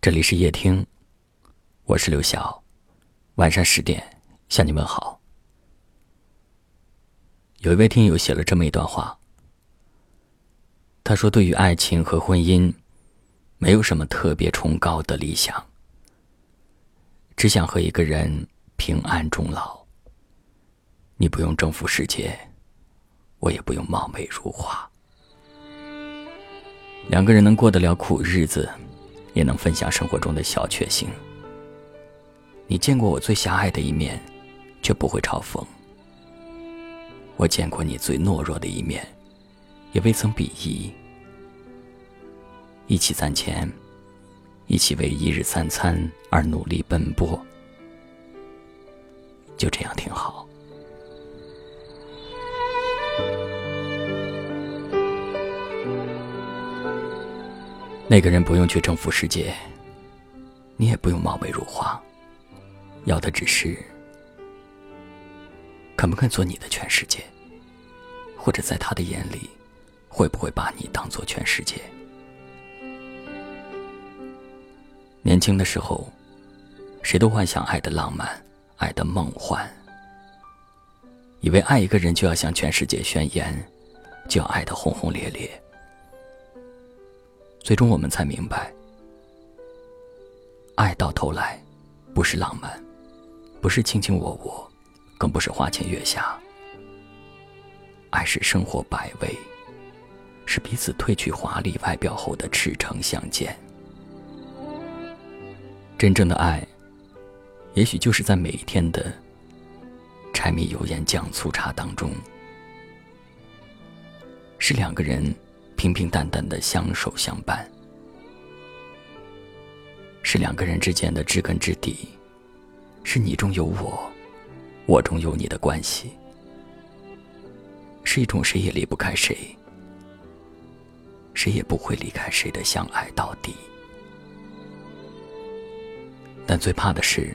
这里是夜听，我是刘晓。晚上十点向你问好。有一位听友写了这么一段话，他说：“对于爱情和婚姻，没有什么特别崇高的理想，只想和一个人平安终老。你不用征服世界，我也不用貌美如花，两个人能过得了苦日子。”也能分享生活中的小确幸。你见过我最狭隘的一面，却不会嘲讽；我见过你最懦弱的一面，也未曾鄙夷。一起攒钱，一起为一日三餐而努力奔波，就这样挺好。那个人不用去征服世界，你也不用貌美如花，要的只是肯不肯做你的全世界，或者在他的眼里，会不会把你当做全世界？年轻的时候，谁都幻想爱的浪漫，爱的梦幻，以为爱一个人就要向全世界宣言，就要爱的轰轰烈烈。最终，我们才明白，爱到头来，不是浪漫，不是卿卿我我，更不是花前月下。爱是生活百味，是彼此褪去华丽外表后的赤诚相见。真正的爱，也许就是在每一天的柴米油盐酱醋茶当中，是两个人。平平淡淡的相守相伴，是两个人之间的知根知底，是你中有我，我中有你的关系，是一种谁也离不开谁，谁也不会离开谁的相爱到底。但最怕的是，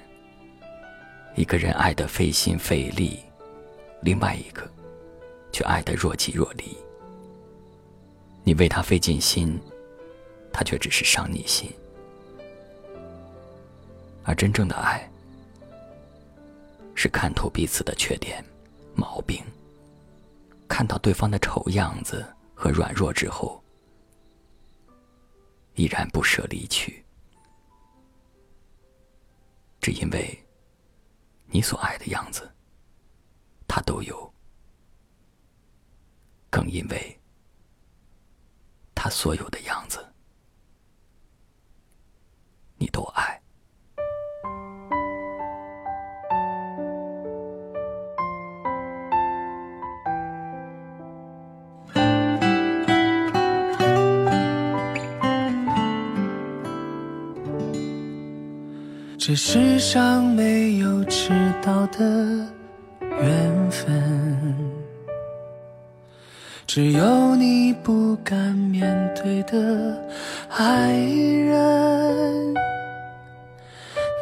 一个人爱的费心费力，另外一个却爱的若即若离。你为他费尽心，他却只是伤你心。而真正的爱，是看透彼此的缺点、毛病，看到对方的丑样子和软弱之后，依然不舍离去，只因为你所爱的样子，他都有，更因为。他所有的样子，你都爱。这世上没有迟到的只有你不敢面对的爱人，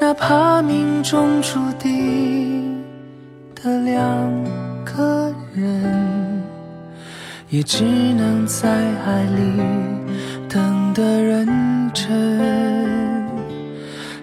哪怕命中注定的两个人，也只能在爱里等得认真。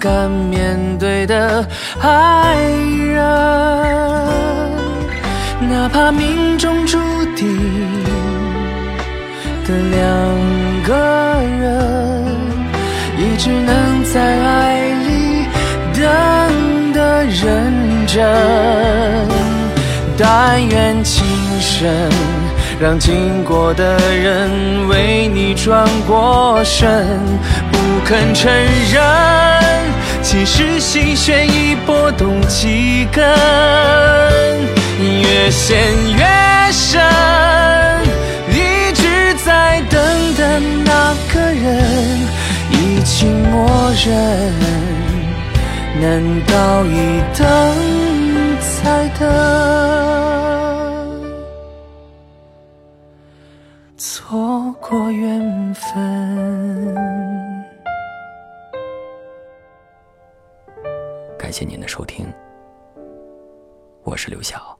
敢面对的爱人。哪怕命中注定的两个人，也只能在爱里等的认真。但愿情深，让经过的人为你转过身，不肯承认，痴心弦已拨动几根，越陷越深，一直在等的那个人已经默认，难道一等再等？错过缘分。感谢您的收听，我是刘晓。